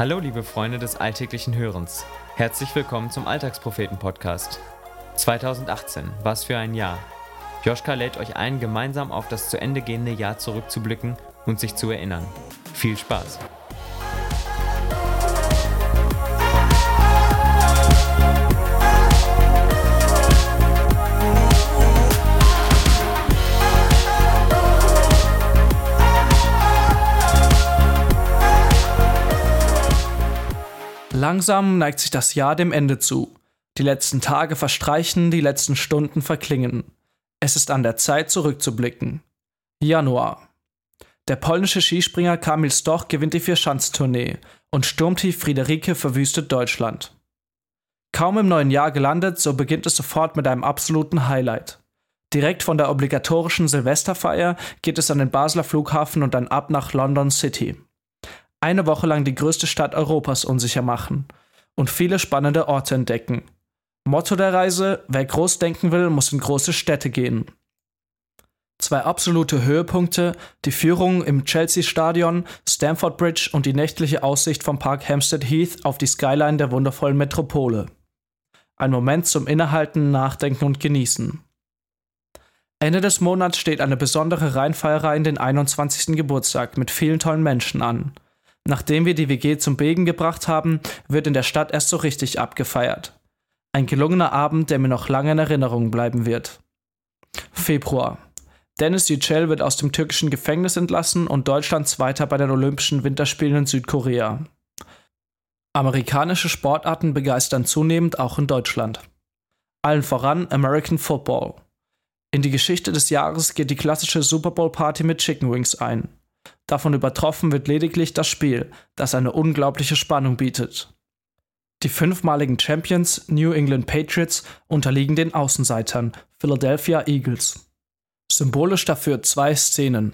Hallo, liebe Freunde des alltäglichen Hörens. Herzlich willkommen zum Alltagspropheten-Podcast. 2018, was für ein Jahr. Joschka lädt euch ein, gemeinsam auf das zu Ende gehende Jahr zurückzublicken und sich zu erinnern. Viel Spaß! Langsam neigt sich das Jahr dem Ende zu. Die letzten Tage verstreichen, die letzten Stunden verklingen. Es ist an der Zeit zurückzublicken. Januar. Der polnische Skispringer Kamil Stoch gewinnt die Vierschanztournee und Sturmtief Friederike verwüstet Deutschland. Kaum im neuen Jahr gelandet, so beginnt es sofort mit einem absoluten Highlight. Direkt von der obligatorischen Silvesterfeier geht es an den Basler Flughafen und dann ab nach London City eine Woche lang die größte Stadt Europas unsicher machen und viele spannende Orte entdecken. Motto der Reise: Wer groß denken will, muss in große Städte gehen. Zwei absolute Höhepunkte, die Führung im Chelsea-Stadion, Stamford Bridge und die nächtliche Aussicht vom Park Hampstead Heath auf die Skyline der wundervollen Metropole. Ein Moment zum Innehalten, Nachdenken und Genießen. Ende des Monats steht eine besondere Rheinfeierei in den 21. Geburtstag mit vielen tollen Menschen an. Nachdem wir die WG zum Begen gebracht haben, wird in der Stadt erst so richtig abgefeiert. Ein gelungener Abend, der mir noch lange in Erinnerung bleiben wird. Februar. Dennis Yücel wird aus dem türkischen Gefängnis entlassen und Deutschland Zweiter bei den Olympischen Winterspielen in Südkorea. Amerikanische Sportarten begeistern zunehmend auch in Deutschland. Allen voran American Football. In die Geschichte des Jahres geht die klassische Super Bowl Party mit Chicken Wings ein. Davon übertroffen wird lediglich das Spiel, das eine unglaubliche Spannung bietet. Die fünfmaligen Champions New England Patriots unterliegen den Außenseitern Philadelphia Eagles. Symbolisch dafür zwei Szenen.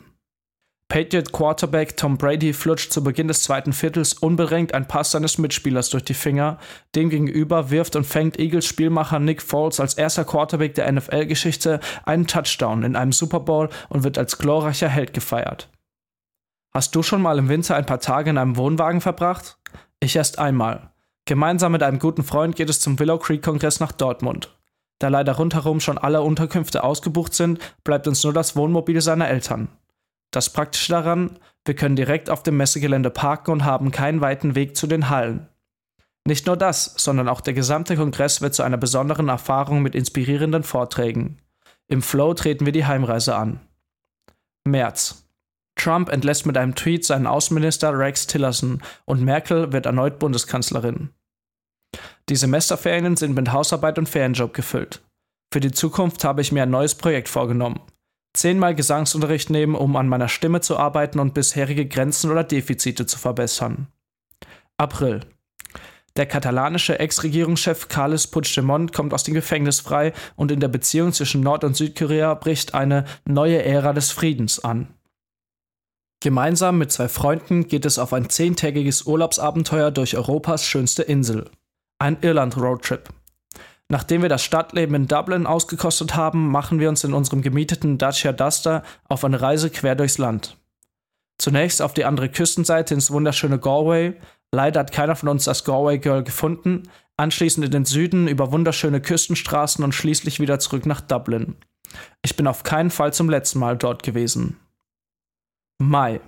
Patriot Quarterback Tom Brady flutscht zu Beginn des zweiten Viertels unbedingt ein Pass seines Mitspielers durch die Finger. Demgegenüber wirft und fängt Eagles Spielmacher Nick Foles als erster Quarterback der NFL-Geschichte einen Touchdown in einem Super Bowl und wird als glorreicher Held gefeiert. Hast du schon mal im Winter ein paar Tage in einem Wohnwagen verbracht? Ich erst einmal. Gemeinsam mit einem guten Freund geht es zum Willow Creek Kongress nach Dortmund. Da leider rundherum schon alle Unterkünfte ausgebucht sind, bleibt uns nur das Wohnmobil seiner Eltern. Das Praktische daran, wir können direkt auf dem Messegelände parken und haben keinen weiten Weg zu den Hallen. Nicht nur das, sondern auch der gesamte Kongress wird zu einer besonderen Erfahrung mit inspirierenden Vorträgen. Im Flow treten wir die Heimreise an. März. Trump entlässt mit einem Tweet seinen Außenminister Rex Tillerson und Merkel wird erneut Bundeskanzlerin. Die Semesterferien sind mit Hausarbeit und Ferienjob gefüllt. Für die Zukunft habe ich mir ein neues Projekt vorgenommen. Zehnmal Gesangsunterricht nehmen, um an meiner Stimme zu arbeiten und bisherige Grenzen oder Defizite zu verbessern. April. Der katalanische Ex-Regierungschef Carles Puigdemont kommt aus dem Gefängnis frei und in der Beziehung zwischen Nord- und Südkorea bricht eine neue Ära des Friedens an. Gemeinsam mit zwei Freunden geht es auf ein zehntägiges Urlaubsabenteuer durch Europas schönste Insel. Ein Irland-Roadtrip. Nachdem wir das Stadtleben in Dublin ausgekostet haben, machen wir uns in unserem gemieteten Dacia Duster auf eine Reise quer durchs Land. Zunächst auf die andere Küstenseite ins wunderschöne Galway. Leider hat keiner von uns das Galway Girl gefunden. Anschließend in den Süden über wunderschöne Küstenstraßen und schließlich wieder zurück nach Dublin. Ich bin auf keinen Fall zum letzten Mal dort gewesen. Mai.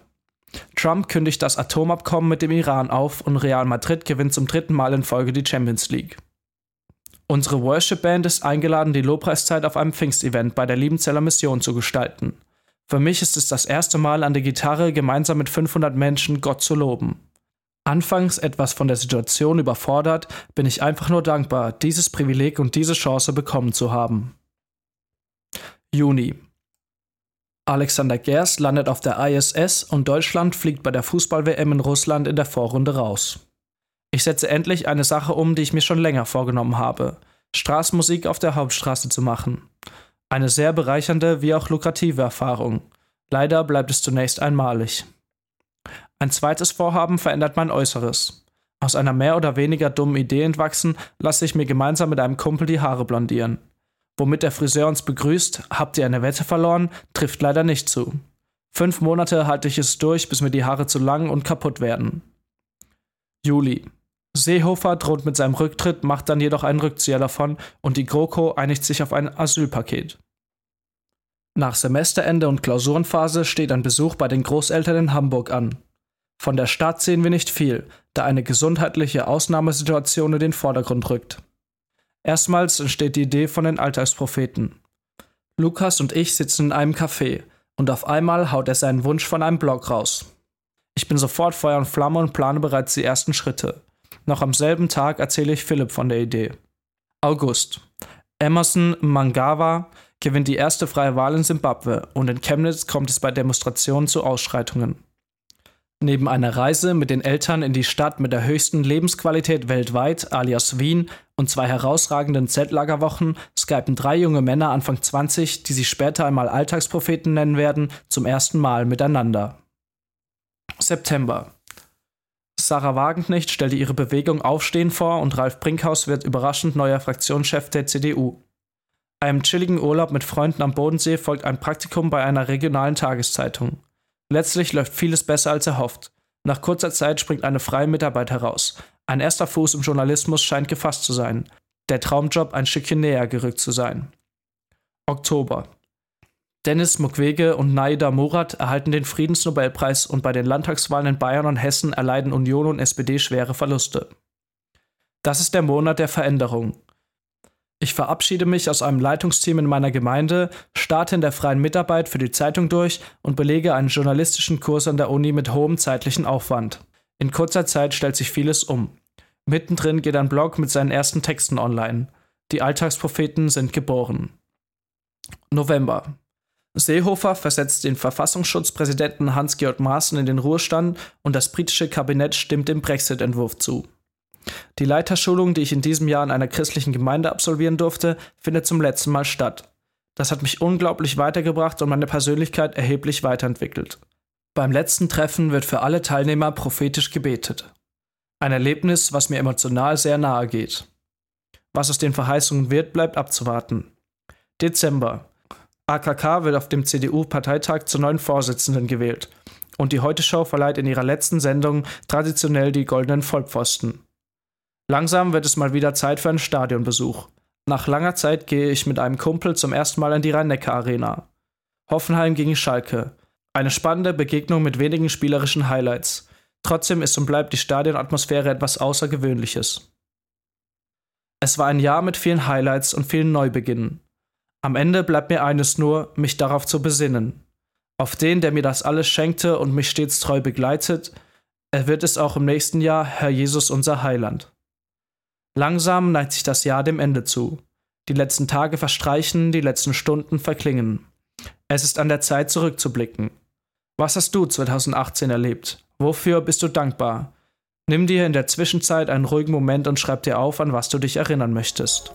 Trump kündigt das Atomabkommen mit dem Iran auf und Real Madrid gewinnt zum dritten Mal in Folge die Champions League. Unsere Worship-Band ist eingeladen, die Lobpreiszeit auf einem Pfingstevent bei der Liebenzeller Mission zu gestalten. Für mich ist es das erste Mal an der Gitarre gemeinsam mit 500 Menschen Gott zu loben. Anfangs etwas von der Situation überfordert, bin ich einfach nur dankbar, dieses Privileg und diese Chance bekommen zu haben. Juni. Alexander Gerst landet auf der ISS und Deutschland fliegt bei der Fußball-WM in Russland in der Vorrunde raus. Ich setze endlich eine Sache um, die ich mir schon länger vorgenommen habe: Straßenmusik auf der Hauptstraße zu machen. Eine sehr bereichernde wie auch lukrative Erfahrung. Leider bleibt es zunächst einmalig. Ein zweites Vorhaben verändert mein Äußeres. Aus einer mehr oder weniger dummen Idee entwachsen, lasse ich mir gemeinsam mit einem Kumpel die Haare blondieren womit der Friseur uns begrüßt, habt ihr eine Wette verloren, trifft leider nicht zu. Fünf Monate halte ich es durch, bis mir die Haare zu lang und kaputt werden. Juli. Seehofer droht mit seinem Rücktritt, macht dann jedoch einen Rückzieher davon und die GroKo einigt sich auf ein Asylpaket. Nach Semesterende und Klausurenphase steht ein Besuch bei den Großeltern in Hamburg an. Von der Stadt sehen wir nicht viel, da eine gesundheitliche Ausnahmesituation in den Vordergrund rückt. Erstmals entsteht die Idee von den Alltagspropheten. Lukas und ich sitzen in einem Café und auf einmal haut er seinen Wunsch von einem Blog raus. Ich bin sofort Feuer und Flamme und plane bereits die ersten Schritte. Noch am selben Tag erzähle ich Philipp von der Idee. August. Emerson Mangawa gewinnt die erste freie Wahl in Simbabwe und in Chemnitz kommt es bei Demonstrationen zu Ausschreitungen. Neben einer Reise mit den Eltern in die Stadt mit der höchsten Lebensqualität weltweit, alias Wien, und zwei herausragenden Zeltlagerwochen skypen drei junge Männer Anfang 20, die sich später einmal Alltagspropheten nennen werden, zum ersten Mal miteinander. September. Sarah Wagenknecht stellte ihre Bewegung Aufstehen vor und Ralf Brinkhaus wird überraschend neuer Fraktionschef der CDU. Einem chilligen Urlaub mit Freunden am Bodensee folgt ein Praktikum bei einer regionalen Tageszeitung. Letztlich läuft vieles besser als erhofft. Nach kurzer Zeit springt eine freie Mitarbeit heraus. Ein erster Fuß im Journalismus scheint gefasst zu sein. Der Traumjob ein Stückchen näher gerückt zu sein. Oktober. Dennis Mukwege und Naida Murat erhalten den Friedensnobelpreis und bei den Landtagswahlen in Bayern und Hessen erleiden Union und SPD schwere Verluste. Das ist der Monat der Veränderung. Ich verabschiede mich aus einem Leitungsteam in meiner Gemeinde, starte in der freien Mitarbeit für die Zeitung durch und belege einen journalistischen Kurs an der Uni mit hohem zeitlichen Aufwand. In kurzer Zeit stellt sich vieles um. Mittendrin geht ein Blog mit seinen ersten Texten online. Die Alltagspropheten sind geboren. November. Seehofer versetzt den Verfassungsschutzpräsidenten Hans-Georg Maaßen in den Ruhestand und das britische Kabinett stimmt dem Brexit-Entwurf zu. Die Leiterschulung, die ich in diesem Jahr in einer christlichen Gemeinde absolvieren durfte, findet zum letzten Mal statt. Das hat mich unglaublich weitergebracht und meine Persönlichkeit erheblich weiterentwickelt. Beim letzten Treffen wird für alle Teilnehmer prophetisch gebetet. Ein Erlebnis, was mir emotional sehr nahe geht. Was aus den Verheißungen wird, bleibt abzuwarten. Dezember. AKK wird auf dem CDU-Parteitag zur neuen Vorsitzenden gewählt. Und die Heute-Show verleiht in ihrer letzten Sendung traditionell die goldenen Vollpfosten. Langsam wird es mal wieder Zeit für einen Stadionbesuch. Nach langer Zeit gehe ich mit einem Kumpel zum ersten Mal in die Rhein-Neckar-Arena. Hoffenheim gegen Schalke. Eine spannende Begegnung mit wenigen spielerischen Highlights. Trotzdem ist und bleibt die Stadionatmosphäre etwas Außergewöhnliches. Es war ein Jahr mit vielen Highlights und vielen Neubeginnen. Am Ende bleibt mir eines nur, mich darauf zu besinnen. Auf den, der mir das alles schenkte und mich stets treu begleitet, er wird es auch im nächsten Jahr, Herr Jesus unser Heiland. Langsam neigt sich das Jahr dem Ende zu. Die letzten Tage verstreichen, die letzten Stunden verklingen. Es ist an der Zeit zurückzublicken. Was hast du 2018 erlebt? Wofür bist du dankbar? Nimm dir in der Zwischenzeit einen ruhigen Moment und schreib dir auf, an was du dich erinnern möchtest.